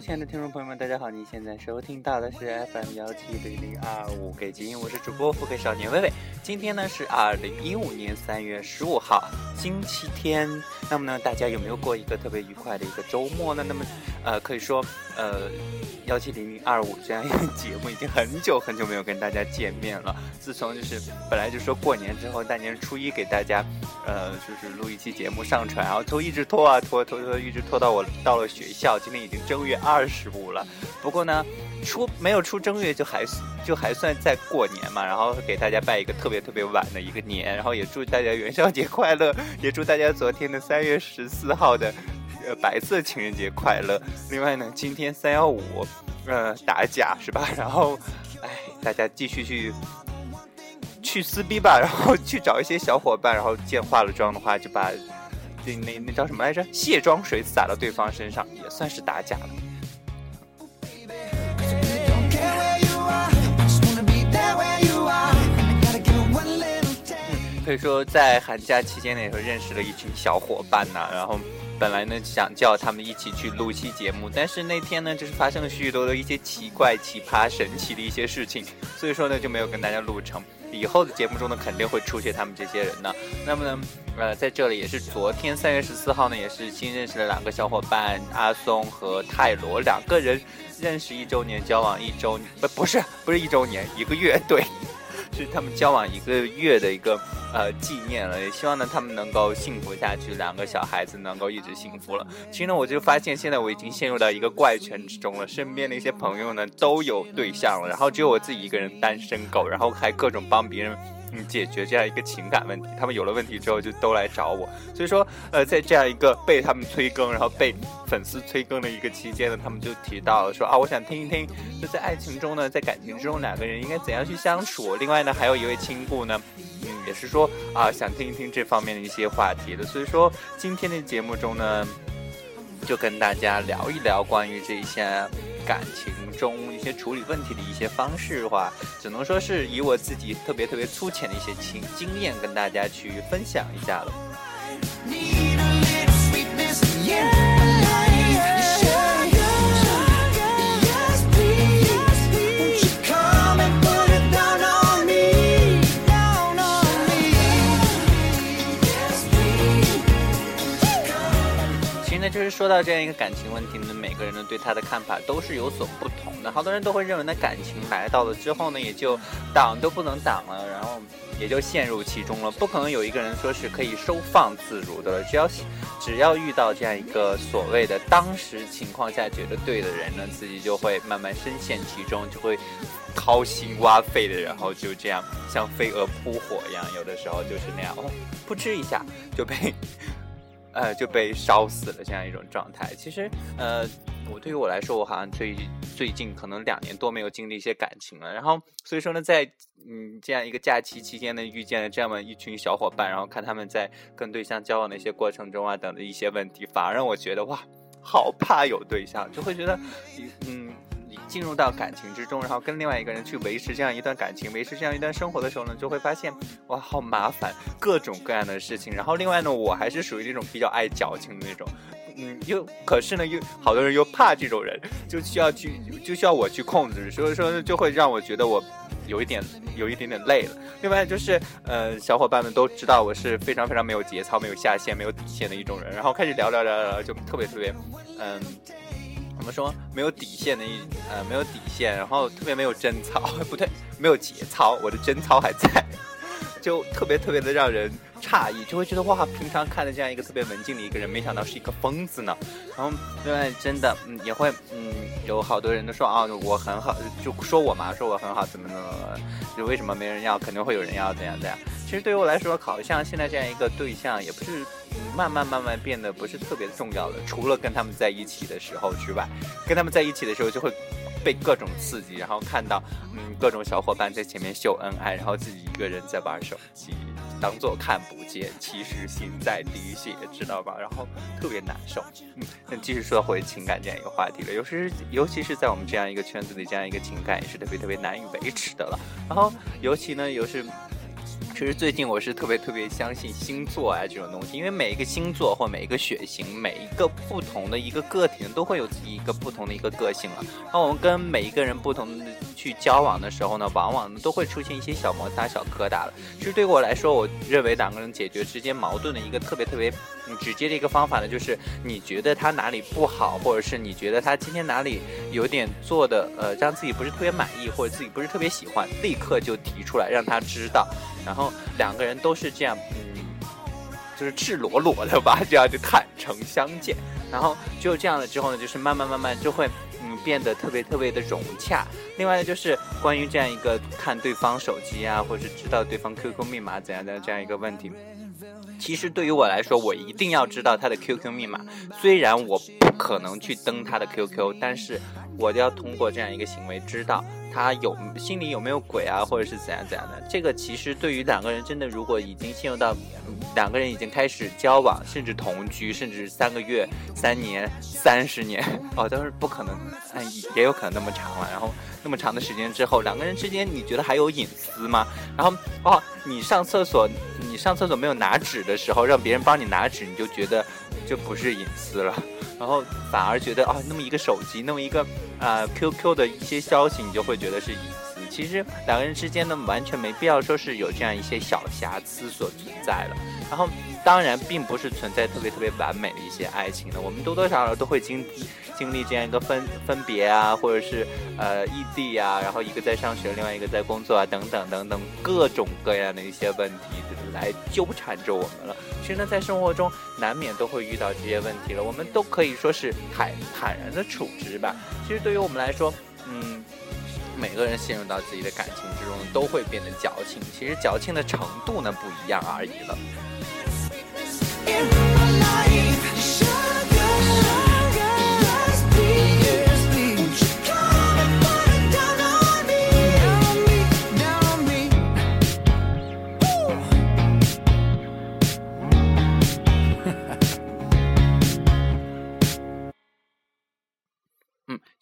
亲爱的听众朋友们，大家好！你现在收听到的是 FM 幺七零零二五给金，我是主播腹黑少年微微。今天呢是二零一五年三月十五号，星期天。那么呢，大家有没有过一个特别愉快的一个周末呢？那么，呃，可以说，呃，幺七零零二五这样一个 节目已经很久很久没有跟大家见面了。自从就是本来就说过年之后，大年初一给大家，呃，就是录一期节目上传，然后拖一直拖啊拖拖拖，一直拖到我到了学校。今天已经正月二十五了，不过呢，出没有出正月就还就还算在过年嘛。然后给大家拜一个特别特别晚的一个年，然后也祝大家元宵节快乐，也祝大家昨天的三月十四号的呃白色情人节快乐。另外呢，今天三幺五呃打假是吧？然后哎，大家继续去去撕逼吧，然后去找一些小伙伴，然后见化了妆的话就把。那那那叫什么来着？卸妆水洒到对方身上也算是打假了。可以说在寒假期间呢，也认识了一群小伙伴呐。然后本来呢想叫他们一起去录期节目，但是那天呢就是发生了许许多多一些奇怪、奇葩、神奇的一些事情，所以说呢就没有跟大家录成。以后的节目中呢，肯定会出现他们这些人呢。那么呢，呃，在这里也是昨天三月十四号呢，也是新认识了两个小伙伴，阿松和泰罗两个人认识一周年，交往一周不不是不是一周年，一个月对。是他们交往一个月的一个呃纪念了，也希望呢他们能够幸福下去，两个小孩子能够一直幸福了。其实呢，我就发现现在我已经陷入到一个怪圈之中了，身边的一些朋友呢都有对象了，然后只有我自己一个人单身狗，然后还各种帮别人。嗯，解决这样一个情感问题，他们有了问题之后就都来找我，所以说，呃，在这样一个被他们催更，然后被粉丝催更的一个期间呢，他们就提到了说啊，我想听一听，就在爱情中呢，在感情之中两个人应该怎样去相处。另外呢，还有一位亲故呢，嗯，也是说啊，想听一听这方面的一些话题的。所以说，今天的节目中呢，就跟大家聊一聊关于这些。感情中一些处理问题的一些方式的话，只能说是以我自己特别特别粗浅的一些经经验跟大家去分享一下了。就是说到这样一个感情问题呢，每个人呢对他的看法都是有所不同的。好多人都会认为呢，感情来到了之后呢，也就挡都不能挡了，然后也就陷入其中了。不可能有一个人说是可以收放自如的。只要 只要遇到这样一个所谓的当时情况下觉得对的人呢，自己就会慢慢深陷其中，就会掏心挖肺的，然后就这样像飞蛾扑火一样，有的时候就是那样，哦，扑哧一下就被。呃，就被烧死了这样一种状态。其实，呃，我对于我来说，我好像最最近可能两年多没有经历一些感情了。然后，所以说呢，在嗯这样一个假期期间呢，遇见了这么一群小伙伴，然后看他们在跟对象交往的一些过程中啊等的一些问题，反而让我觉得哇，好怕有对象，就会觉得，嗯。进入到感情之中，然后跟另外一个人去维持这样一段感情，维持这样一段生活的时候呢，就会发现哇，好麻烦，各种各样的事情。然后另外呢，我还是属于那种比较爱矫情的那种，嗯，又可是呢，又好多人又怕这种人，就需要去，就需要我去控制，所以说就会让我觉得我有一点，有一点点累了。另外就是，呃，小伙伴们都知道我是非常非常没有节操、没有下限、没有底线的一种人，然后开始聊聊聊聊，就特别特别，嗯。怎么说？没有底线的一呃，没有底线，然后特别没有贞操，不对，没有节操，我的贞操还在，就特别特别的让人诧异，就会觉得哇，平常看的这样一个特别文静的一个人，没想到是一个疯子呢。然后另外真的，嗯，也会，嗯，有好多人都说啊，我很好，就说我嘛，说我很好，怎么怎么，就为什么没人要？肯定会有人要，怎样怎样。其实对于我来说，好像现在这样一个对象，也不是。慢慢慢慢变得不是特别重要的，除了跟他们在一起的时候之外，跟他们在一起的时候就会被各种刺激，然后看到嗯各种小伙伴在前面秀恩爱，然后自己一个人在玩手机，当做看不见，其实心在滴血，知道吧？然后特别难受。嗯，那继续说回情感这样一个话题了，尤其是尤其是在我们这样一个圈子里，这样一个情感也是特别特别难以维持的了。然后尤其呢，又是。其实最近我是特别特别相信星座啊这种东西，因为每一个星座或每一个血型，每一个不同的一个个体都会有自己一个不同的一个个性了。那我们跟每一个人不同的去交往的时候呢，往往都会出现一些小摩擦、小疙瘩了。其实对我来说，我认为两个人解决之间矛盾的一个特别特别直接的一个方法呢，就是你觉得他哪里不好，或者是你觉得他今天哪里有点做的呃让自己不是特别满意，或者自己不是特别喜欢，立刻就提出来让他知道，然后。两个人都是这样，嗯，就是赤裸裸的吧，这样就坦诚相见，然后就这样了之后呢，就是慢慢慢慢就会，嗯，变得特别特别的融洽。另外呢，就是关于这样一个看对方手机啊，或者是知道对方 QQ 密码怎样的这样一个问题，其实对于我来说，我一定要知道他的 QQ 密码。虽然我不可能去登他的 QQ，但是我就要通过这样一个行为知道。他有心里有没有鬼啊，或者是怎样怎样的？这个其实对于两个人真的，如果已经陷入到两个人已经开始交往，甚至同居，甚至三个月、三年、三十年，哦，都是不可能，哎也有可能那么长了。然后那么长的时间之后，两个人之间你觉得还有隐私吗？然后哦，你上厕所，你上厕所没有拿纸的时候，让别人帮你拿纸，你就觉得就不是隐私了。然后反而觉得啊，那么一个手机，那么一个啊 QQ 的一些消息，你就会觉得是隐私。其实两个人之间呢，完全没必要说是有这样一些小瑕疵所存在了。然后当然并不是存在特别特别完美的一些爱情的，我们多多少少都会经经历这样一个分分别啊，或者是呃异地啊，然后一个在上学，另外一个在工作啊，等等等等各种各样的一些问题来纠缠着我们了。其实呢，在生活中难免都会遇到这些问题了，我们都可以说是坦坦然的处之吧。其实对于我们来说，嗯，每个人陷入到自己的感情之中，都会变得矫情。其实矫情的程度呢，不一样而已了。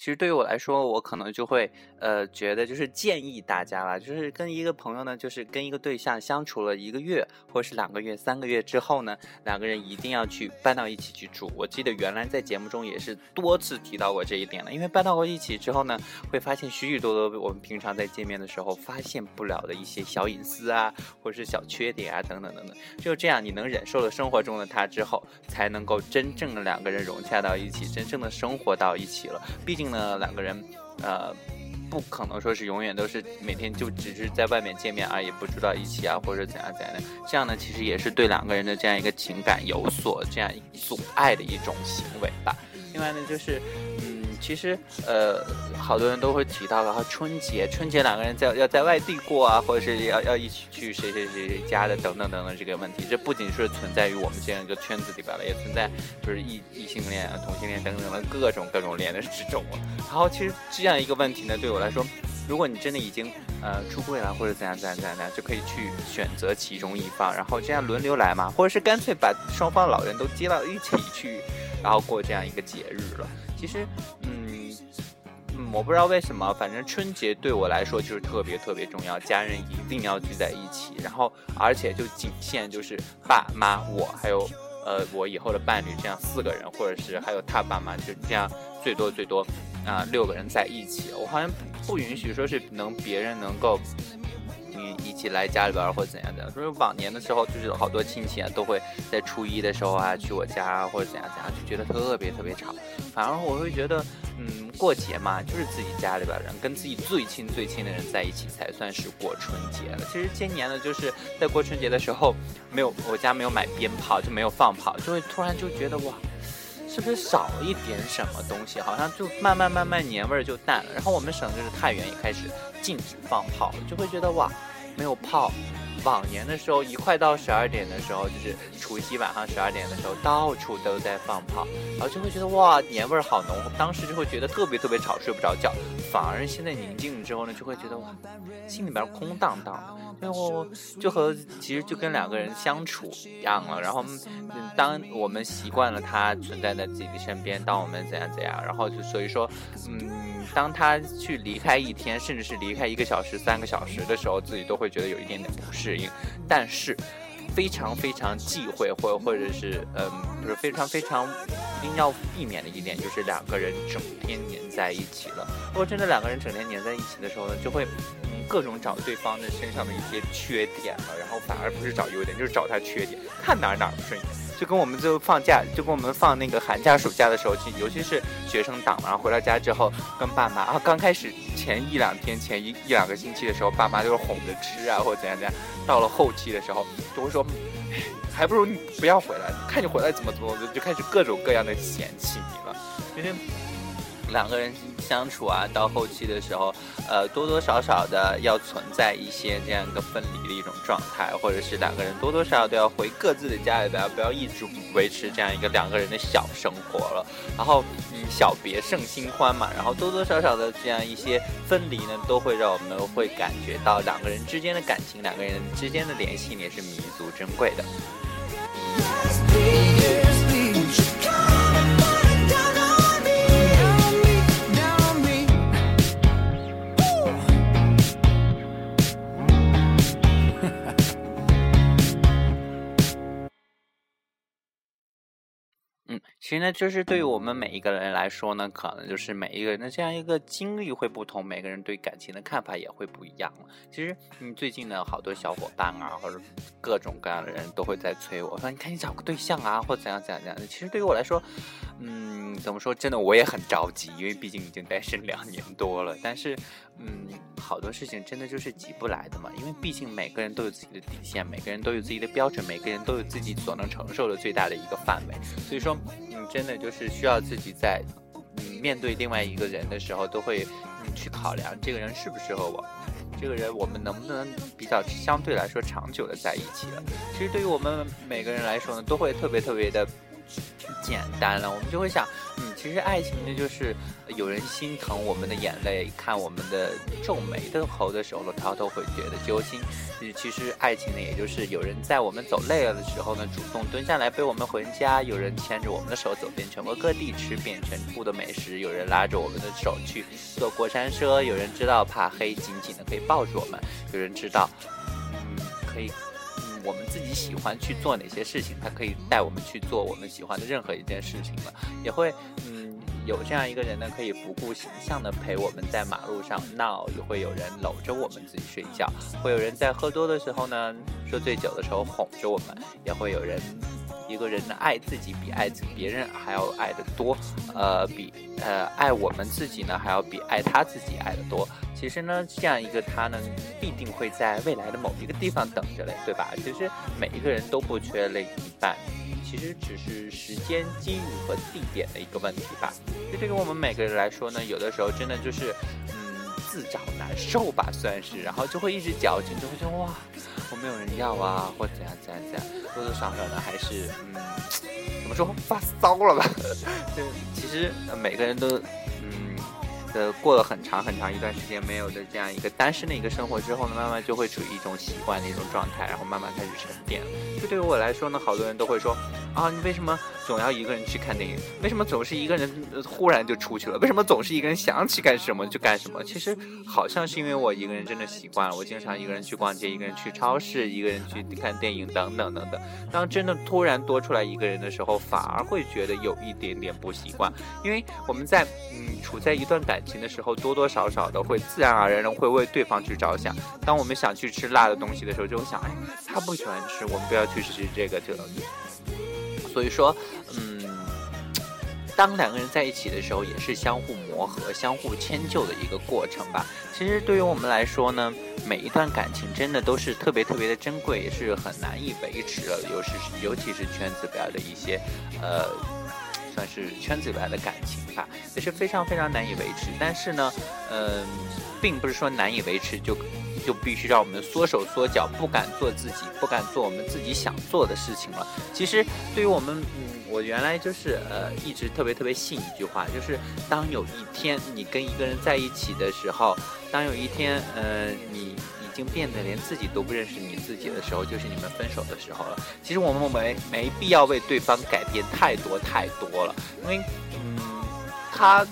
其实对于我来说，我可能就会呃觉得就是建议大家吧，就是跟一个朋友呢，就是跟一个对象相处了一个月或是两个月、三个月之后呢，两个人一定要去搬到一起去住。我记得原来在节目中也是多次提到过这一点了，因为搬到过一起之后呢，会发现许许多多我们平常在见面的时候发现不了的一些小隐私啊，或者是小缺点啊，等等等等。就这样，你能忍受了生活中的他之后，才能够真正的两个人融洽到一起，真正的生活到一起了。毕竟呢。呃，两个人，呃，不可能说是永远都是每天就只是在外面见面而已，不住到一起啊，或者怎样怎样的。这样呢，其实也是对两个人的这样一个情感有所这样阻碍的一种行为吧。另外呢，就是，其实，呃，好多人都会提到，然后春节，春节两个人在要在外地过啊，或者是要要一起去谁谁谁谁家的等等等等这个问题，这不仅是存在于我们这样一个圈子里边了，也存在就是异异性恋啊、同性恋等等的各种各种恋的之中。然后其实这样一个问题呢，对我来说，如果你真的已经呃出柜了，或者怎样怎样怎样，就可以去选择其中一方，然后这样轮流来嘛，或者是干脆把双方老人都接到一起去。然后过这样一个节日了。其实，嗯，我不知道为什么，反正春节对我来说就是特别特别重要，家人一定要聚在一起。然后，而且就仅限就是爸妈我还有呃我以后的伴侣这样四个人，或者是还有他爸妈，就这样最多最多啊六个人在一起。我好像不允许说是能别人能够。一起来家里边或者怎样的，所以往年的时候就是好多亲戚啊都会在初一的时候啊去我家或者怎样怎样，就觉得特别特别吵。反而我会觉得，嗯，过节嘛，就是自己家里边人跟自己最亲最亲的人在一起才算是过春节了。其实今年呢，就是在过春节的时候，没有我家没有买鞭炮，就没有放炮，就会突然就觉得哇。是不是少一点什么东西？好像就慢慢慢慢年味儿就淡了。然后我们省就是太原也开始禁止放炮，就会觉得哇，没有炮。往年的时候，一快到十二点的时候，就是除夕晚上十二点的时候，到处都在放炮，然后就会觉得哇，年味儿好浓。当时就会觉得特别特别吵，睡不着觉。反而现在宁静之后呢，就会觉得哇，心里边空荡荡的。最后就和其实就跟两个人相处一样了。然后，当我们习惯了他存在在自己的身边，当我们怎样怎样，然后就所以说，嗯，当他去离开一天，甚至是离开一个小时、三个小时的时候，自己都会觉得有一点点不适应。但是，非常非常忌讳，或或者是嗯，就是非常非常一定要避免的一点，就是两个人整天黏在一起了。如果真的两个人整天黏在一起的时候呢，就会嗯。各种找对方的身上的一些缺点了，然后反而不是找优点，就是找他缺点，看哪哪不顺眼。就跟我们就放假，就跟我们放那个寒假暑假的时候去，尤其是学生党嘛，然后回到家之后跟爸妈啊，刚开始前一两天、前一一两个星期的时候，爸妈就是哄着吃啊，或者怎样怎样。到了后期的时候，都会说，还不如你不要回来，看你回来怎么怎么，就开始各种各样的嫌弃你了，因为。两个人相处啊，到后期的时候，呃，多多少少的要存在一些这样一个分离的一种状态，或者是两个人多多少少都要回各自的家里边，不要一直维持这样一个两个人的小生活了。然后，嗯，小别胜新欢嘛，然后多多少少的这样一些分离呢，都会让我们会感觉到两个人之间的感情，两个人之间的联系也是弥足珍贵的。其实呢，就是对于我们每一个人来说呢，可能就是每一个人的这样一个经历会不同，每个人对感情的看法也会不一样其实，嗯，最近呢，好多小伙伴啊，或者各种各样的人都会在催我说：“你赶紧找个对象啊，或怎样怎样怎样。”其实对于我来说，嗯，怎么说？真的，我也很着急，因为毕竟已经单身两年多了。但是，嗯，好多事情真的就是急不来的嘛，因为毕竟每个人都有自己的底线，每个人都有自己的标准，每个人都有自己所能承受的最大的一个范围。所以说。嗯真的就是需要自己在，嗯，面对另外一个人的时候，都会嗯去考量这个人适不适合我，这个人我们能不能比较相对来说长久的在一起了。其实对于我们每个人来说呢，都会特别特别的。简单了，我们就会想，嗯，其实爱情呢，就是有人心疼我们的眼泪，看我们的皱眉的头的时候呢，他都会觉得揪心。嗯其实爱情呢，也就是有人在我们走累了的时候呢，主动蹲下来背我们回家；有人牵着我们的手走遍全国各地，吃遍全部的美食；有人拉着我们的手去坐过山车；有人知道怕黑，紧紧的可以抱住我们；有人知道，嗯，可以。我们自己喜欢去做哪些事情，他可以带我们去做我们喜欢的任何一件事情了。也会，嗯，有这样一个人呢，可以不顾形象的陪我们在马路上闹，也会有人搂着我们自己睡觉，会有人在喝多的时候呢，喝醉酒的时候哄着我们，也会有人。一个人的爱自己比爱别人还要爱的多，呃，比呃爱我们自己呢还要比爱他自己爱的多。其实呢，这样一个他呢，必定会在未来的某一个地方等着嘞，对吧？其实每一个人都不缺另一半，其实只是时间、机遇和地点的一个问题吧。就对于我们每个人来说呢，有的时候真的就是，嗯，自找难受吧，算是，然后就会一直矫情，就会说哇。我没有人要啊，或怎样怎样怎样，多多少少呢，还是嗯，怎么说发骚了吧？就其实每个人都。呃，过了很长很长一段时间没有的这样一个单身的一个生活之后呢，慢慢就会处于一种习惯的一种状态，然后慢慢开始沉淀。就对于我来说呢，好多人都会说啊，你为什么总要一个人去看电影？为什么总是一个人忽然就出去了？为什么总是一个人想起干什么就干什么？其实好像是因为我一个人真的习惯了，我经常一个人去逛街，一个人去超市，一个人去看电影等等等等。当真的突然多出来一个人的时候，反而会觉得有一点点不习惯，因为我们在嗯处在一段感。感情的时候，多多少少的会自然而然的会为对方去着想。当我们想去吃辣的东西的时候，就会想，哎，他不喜欢吃，我们不要去吃这个这个。所以说，嗯，当两个人在一起的时候，也是相互磨合、相互迁就的一个过程吧。其实对于我们来说呢，每一段感情真的都是特别特别的珍贵，也是很难以维持的，尤其是尤其是圈子边的一些，呃。算是圈子里边的感情吧，也是非常非常难以维持。但是呢，嗯，并不是说难以维持就就必须让我们缩手缩脚，不敢做自己，不敢做我们自己想做的事情了。其实对于我们，嗯，我原来就是呃，一直特别特别信一句话，就是当有一天你跟一个人在一起的时候，当有一天，呃，你。已经变得连自己都不认识你自己的时候，就是你们分手的时候了。其实我们没没必要为对方改变太多太多了，因为，嗯，他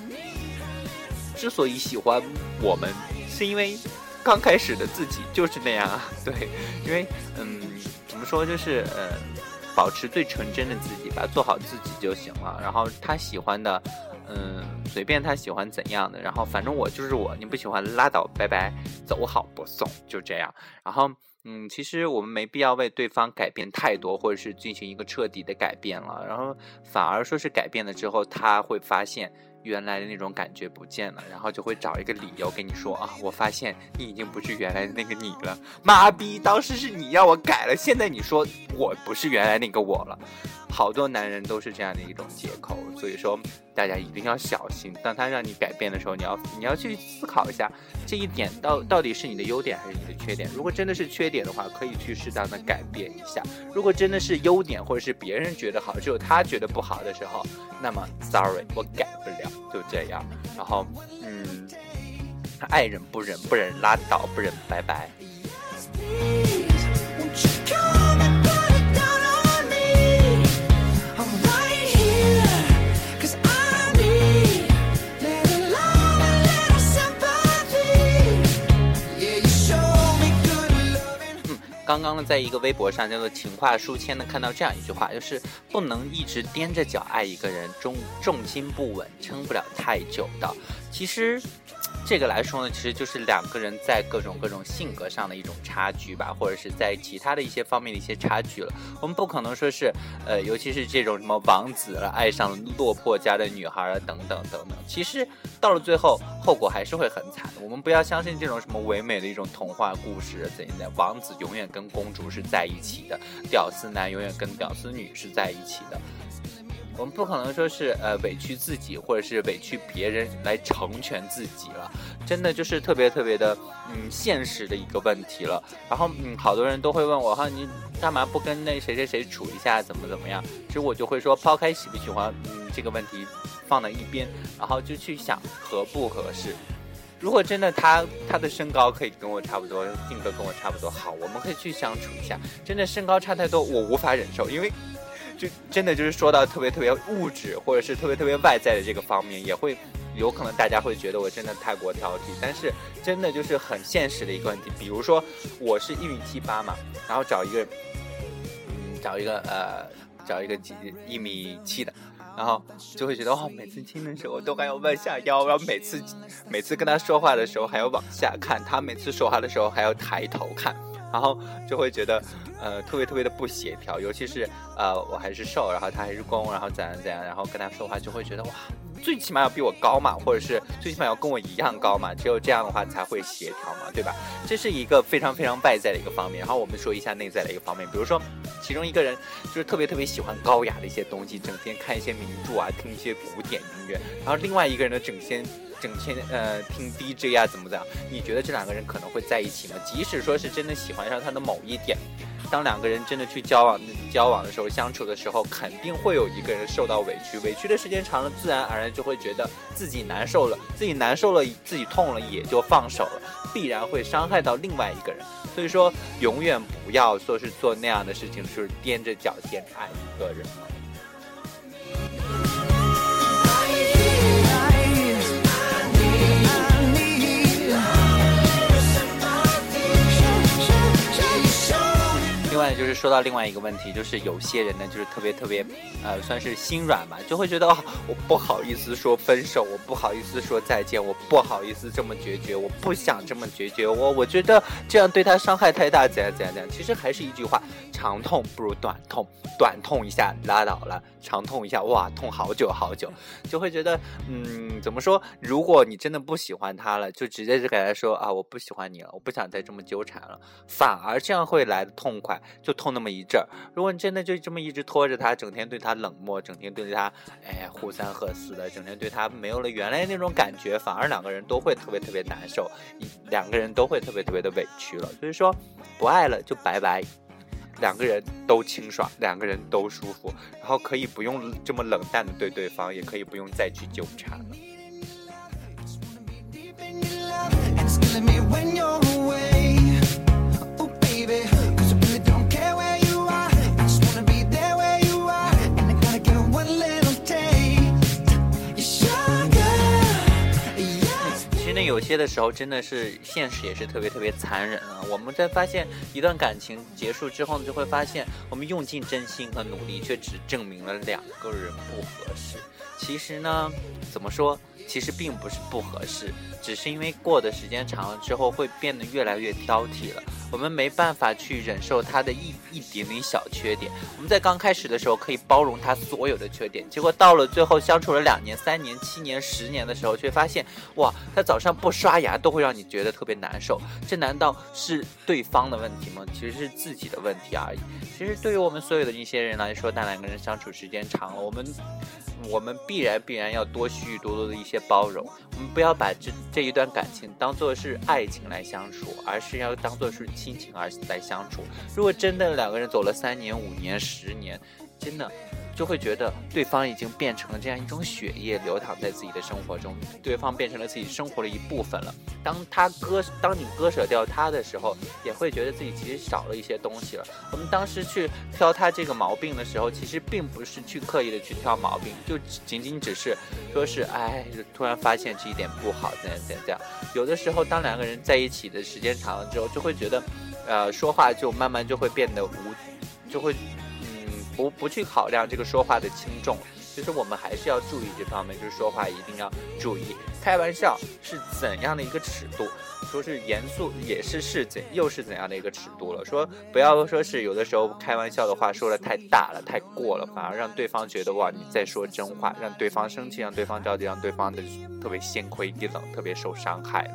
之所以喜欢我们，是因为刚开始的自己就是那样啊。对，因为，嗯，怎么说，就是呃，保持最纯真的自己吧，做好自己就行了。然后他喜欢的。嗯，随便他喜欢怎样的，然后反正我就是我，你不喜欢拉倒，拜拜，走好不送，就这样。然后，嗯，其实我们没必要为对方改变太多，或者是进行一个彻底的改变了。然后反而说是改变了之后，他会发现。原来的那种感觉不见了，然后就会找一个理由跟你说啊，我发现你已经不是原来的那个你了，妈逼，当时是你要我改了，现在你说我不是原来那个我了，好多男人都是这样的一种借口，所以说大家一定要小心，当他让你改变的时候，你要你要去思考一下这一点到到底是你的优点还是你的缺点，如果真的是缺点的话，可以去适当的改变一下，如果真的是优点或者是别人觉得好，只有他觉得不好的时候，那么 sorry，我改不了。就这样，然后，嗯，爱忍不忍，不忍拉倒，不忍拜拜。刚刚呢，在一个微博上叫做“情话书签”呢，看到这样一句话，就是不能一直踮着脚爱一个人，重重心不稳，撑不了太久的。其实。这个来说呢，其实就是两个人在各种各种性格上的一种差距吧，或者是在其他的一些方面的一些差距了。我们不可能说是，呃，尤其是这种什么王子了爱上了落魄家的女孩啊，等等等等。其实到了最后，后果还是会很惨的。我们不要相信这种什么唯美的一种童话故事怎样的，王子永远跟公主是在一起的，屌丝男永远跟屌丝女是在一起的。我们不可能说是呃委屈自己，或者是委屈别人来成全自己了，真的就是特别特别的嗯现实的一个问题了。然后嗯好多人都会问我哈，你干嘛不跟那谁谁谁处一下，怎么怎么样？其实我就会说，抛开喜不喜欢嗯这个问题放在一边，然后就去想合不合适。如果真的他他的身高可以跟我差不多，性格跟我差不多，好，我们可以去相处一下。真的身高差太多，我无法忍受，因为。就真的就是说到特别特别物质，或者是特别特别外在的这个方面，也会有可能大家会觉得我真的太过挑剔。但是真的就是很现实的一个问题，比如说我是一米七八嘛，然后找一个，嗯，找一个呃，找一个几一米七的，然后就会觉得哦，每次亲的时候都还要弯下腰，然后每次每次跟他说话的时候还要往下看，他每次说话的时候还要抬头看。然后就会觉得，呃，特别特别的不协调，尤其是呃，我还是瘦，然后他还是攻，然后怎样怎样，然后跟他说话就会觉得哇，最起码要比我高嘛，或者是最起码要跟我一样高嘛，只有这样的话才会协调嘛，对吧？这是一个非常非常外在的一个方面。然后我们说一下内在的一个方面，比如说，其中一个人就是特别特别喜欢高雅的一些东西，整天看一些名著啊，听一些古典音乐，然后另外一个人呢，整天。整天呃听 DJ 啊怎么怎样？你觉得这两个人可能会在一起吗？即使说是真的喜欢上他的某一点，当两个人真的去交往交往的时候，相处的时候，肯定会有一个人受到委屈，委屈的时间长了，自然而然就会觉得自己难受了，自己难受了，自己痛了，也就放手了，必然会伤害到另外一个人。所以说，永远不要说是做那样的事情，就是踮着脚尖爱一个人。另外就是说到另外一个问题，就是有些人呢，就是特别特别，呃，算是心软吧，就会觉得哦，我不好意思说分手，我不好意思说再见，我不好意思这么决绝，我不想这么决绝，我我觉得这样对他伤害太大，怎样怎样怎样。其实还是一句话，长痛不如短痛，短痛一下拉倒了，长痛一下哇，痛好久好久，就会觉得，嗯，怎么说？如果你真的不喜欢他了，就直接就给他说啊，我不喜欢你了，我不想再这么纠缠了，反而这样会来的痛快。就痛那么一阵儿。如果你真的就这么一直拖着他，整天对他冷漠，整天对他，哎，呼三喝四的，整天对他没有了原来那种感觉，反而两个人都会特别特别难受，两个人都会特别特别的委屈了。所以说，不爱了就拜拜，两个人都清爽，两个人都舒服，然后可以不用这么冷淡的对对方，也可以不用再去纠缠了。些的时候真的是现实也是特别特别残忍啊。我们在发现一段感情结束之后，就会发现我们用尽真心和努力，却只证明了两个人不合适。其实呢，怎么说？其实并不是不合适，只是因为过的时间长了之后，会变得越来越挑剔了。我们没办法去忍受他的一一点点小缺点。我们在刚开始的时候可以包容他所有的缺点，结果到了最后相处了两年、三年、七年、十年的时候，却发现，哇，他早上不刷牙都会让你觉得特别难受。这难道是对方的问题吗？其实是自己的问题而已。其实对于我们所有的一些人来说，当两个人相处时间长了，我们。我们必然必然要多许许多多的一些包容，我们不要把这这一段感情当做是爱情来相处，而是要当做是亲情而来相处。如果真的两个人走了三年、五年、十年，真的。就会觉得对方已经变成了这样一种血液流淌在自己的生活中，对方变成了自己生活的一部分了。当他割，当你割舍掉他的时候，也会觉得自己其实少了一些东西了。我们当时去挑他这个毛病的时候，其实并不是去刻意的去挑毛病，就仅仅只是说是哎，突然发现这一点不好，怎样怎样怎样。有的时候，当两个人在一起的时间长了之后，就会觉得，呃，说话就慢慢就会变得无，就会。不不去考量这个说话的轻重，其实我们还是要注意这方面，就是说话一定要注意。开玩笑是怎样的一个尺度？说是严肃也是是怎又是怎样的一个尺度了？说不要说是有的时候开玩笑的话说的太大了、太过了，反而让对方觉得哇你在说真话，让对方生气，让对方着急，让对方的特别心灰意冷，特别受伤害。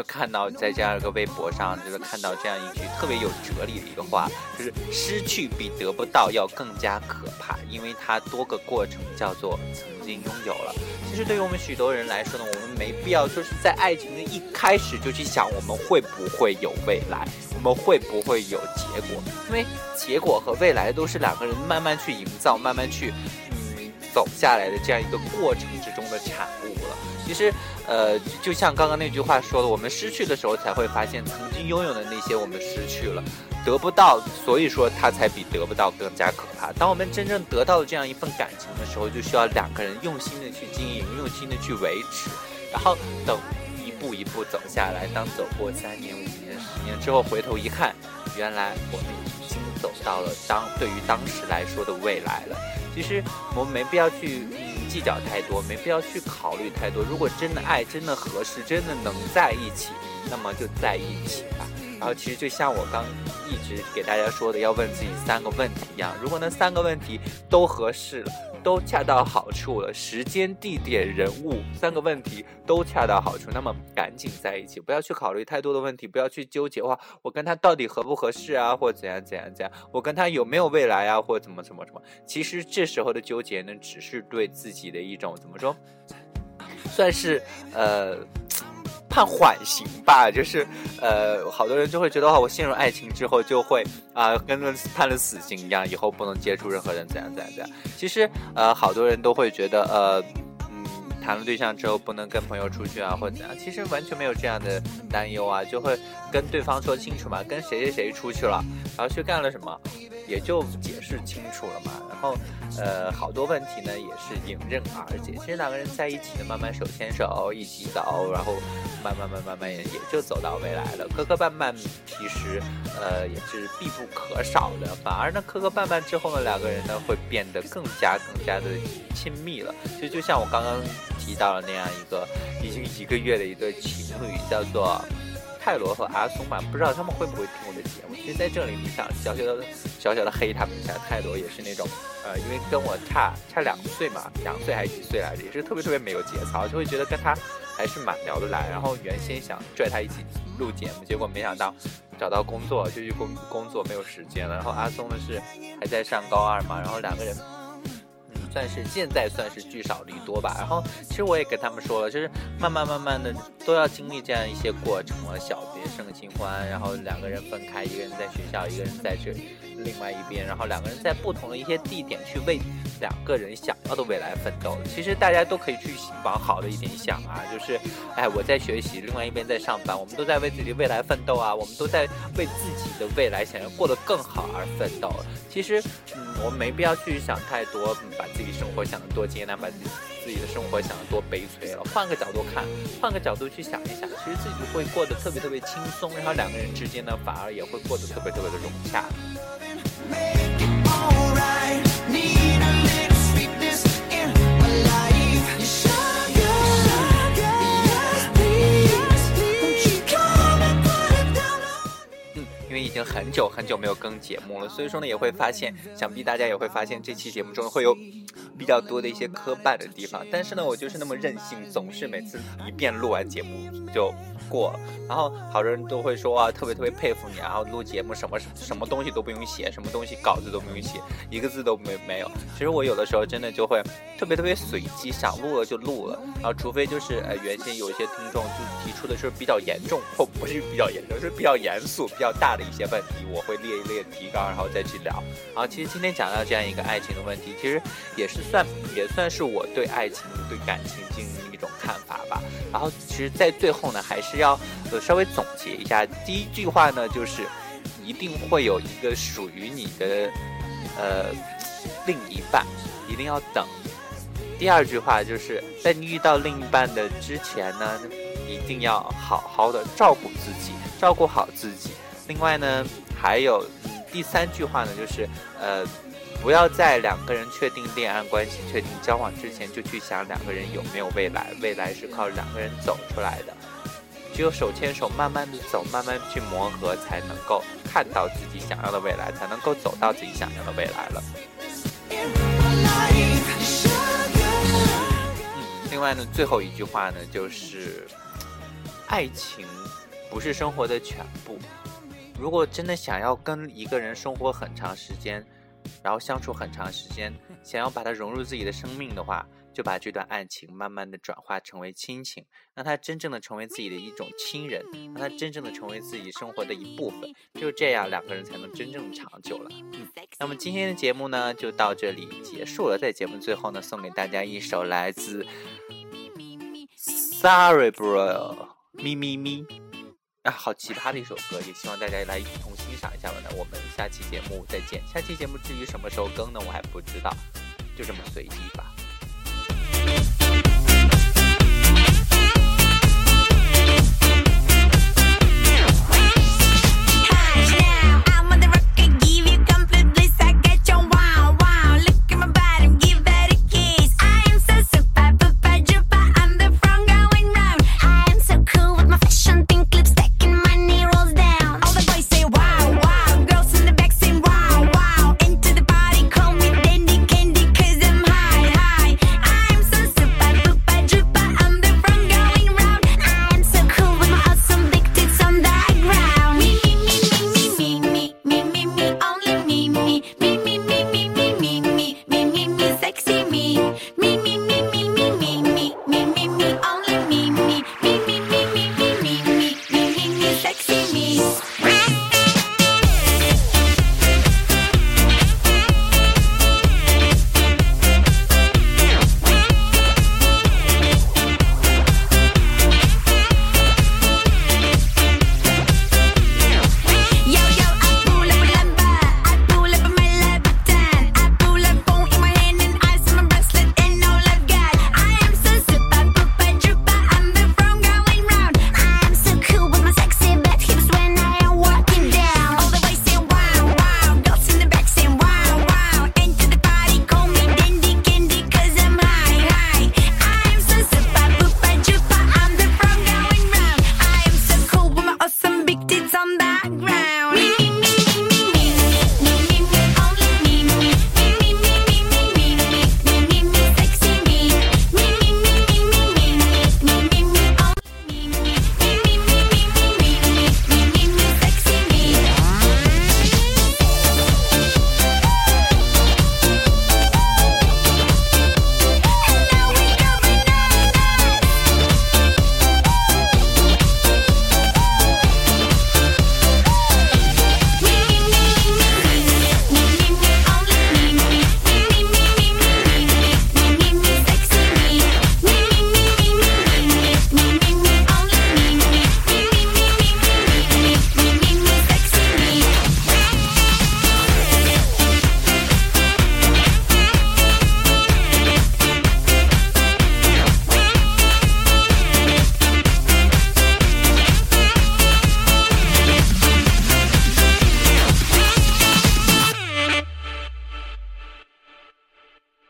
就看到在这样一个微博上，就是看到这样一句特别有哲理的一个话，就是失去比得不到要更加可怕，因为它多个过程叫做曾经拥有了。其实对于我们许多人来说呢，我们没必要说是在爱情的一开始就去想我们会不会有未来，我们会不会有结果，因为结果和未来都是两个人慢慢去营造、慢慢去嗯走下来的这样一个过程之中的产物了。其实。呃，就像刚刚那句话说的，我们失去的时候才会发现曾经拥有的那些我们失去了，得不到，所以说它才比得不到更加可怕。当我们真正得到了这样一份感情的时候，就需要两个人用心的去经营，用心的去维持，然后等一步一步走下来。当走过三年、五年、十年之后，回头一看，原来我们已经走到了当对于当时来说的未来了。其实我们没必要去。计较太多，没必要去考虑太多。如果真的爱，真的合适，真的能在一起，那么就在一起吧。然后，其实就像我刚一直给大家说的，要问自己三个问题一样。如果那三个问题都合适了。都恰到好处了，时间、地点、人物三个问题都恰到好处，那么赶紧在一起，不要去考虑太多的问题，不要去纠结哇，我跟他到底合不合适啊，或怎样怎样怎样，我跟他有没有未来啊，或怎么怎么怎么。其实这时候的纠结呢，只是对自己的一种怎么说，算是呃。判缓刑吧，就是，呃，好多人就会觉得话，我陷入爱情之后就会啊，跟判了死刑一样，以后不能接触任何人，怎样怎样怎样。其实，呃，好多人都会觉得，呃，嗯，谈了对象之后不能跟朋友出去啊，或者怎样。其实完全没有这样的担忧啊，就会跟对方说清楚嘛，跟谁谁谁出去了，然后去干了什么。也就解释清楚了嘛，然后，呃，好多问题呢也是迎刃而解。其实两个人在一起呢，慢慢手牵手一起走，然后慢慢慢慢慢也就走到未来了。磕磕绊绊其实，呃，也是必不可少的。反而呢，磕磕绊绊之后呢，两个人呢会变得更加更加的亲密了。其实就像我刚刚提到了那样一个已经一个月的一对情侣，叫做。泰罗和阿松嘛，不知道他们会不会听我的。实在这里，你想小小的、小小的黑他们一下。泰罗也是那种，呃，因为跟我差差两岁嘛，两岁还是几岁来着，也是特别特别没有节操，就会觉得跟他还是蛮聊得来。然后原先想拽他一起录节目，结果没想到找到工作就去工工作，没有时间了。然后阿松呢是还在上高二嘛，然后两个人。算是现在算是聚少离多吧。然后其实我也给他们说了，就是慢慢慢慢的都要经历这样一些过程了，小别胜新欢，然后两个人分开，一个人在学校，一个人在这另外一边，然后两个人在不同的一些地点去为两个人想要的未来奋斗。其实大家都可以去往好的一点想啊，就是，哎，我在学习，另外一边在上班，我们都在为自己未来奋斗啊，我们都在为自己的未来想要过得更好而奋斗。其实，嗯，我们没必要去想太多，把自己生活想得多艰难，把自己自己的生活想得多悲催了。换个角度看，换个角度去想一想，其实自己会过得特别特别轻松，然后两个人之间呢，反而也会过得特别特别的融洽。已经很久很久没有更节目了，所以说呢，也会发现，想必大家也会发现这期节目中会有比较多的一些磕绊的地方。但是呢，我就是那么任性，总是每次一遍录完节目就。过了，然后好多人都会说啊，特别特别佩服你，然后录节目什么什么东西都不用写，什么东西稿子都不用写，一个字都没没有。其实我有的时候真的就会特别特别随机，想录了就录了，然后除非就是呃原先有一些听众就提出的是比较严重或不是比较严重，是比较严肃、比较大的一些问题，我会列一列提纲，然后再去聊。然后其实今天讲到这样一个爱情的问题，其实也是算也算是我对爱情、对感情进行一种看法吧。然后其实，在最后呢，还是要呃稍微总结一下。第一句话呢，就是一定会有一个属于你的呃另一半，一定要等。第二句话就是在你遇到另一半的之前呢，一定要好好的照顾自己，照顾好自己。另外呢，还有第三句话呢，就是呃。不要在两个人确定恋爱关系、确定交往之前就去想两个人有没有未来。未来是靠两个人走出来的，只有手牵手慢慢的走，慢慢去磨合，才能够看到自己想要的未来，才能够走到自己想要的未来了。另外呢，最后一句话呢，就是爱情不是生活的全部。如果真的想要跟一个人生活很长时间，然后相处很长时间，想要把它融入自己的生命的话，就把这段爱情慢慢的转化成为亲情，让它真正的成为自己的一种亲人，让它真正的成为自己生活的一部分。就这样，两个人才能真正长久了。嗯，那么今天的节目呢，就到这里结束了。在节目最后呢，送给大家一首来自 Sorry Bro 咪咪咪。好奇葩的一首歌，也希望大家来一同欣赏一下吧。那我们下期节目再见。下期节目至于什么时候更呢？我还不知道，就这么随意吧。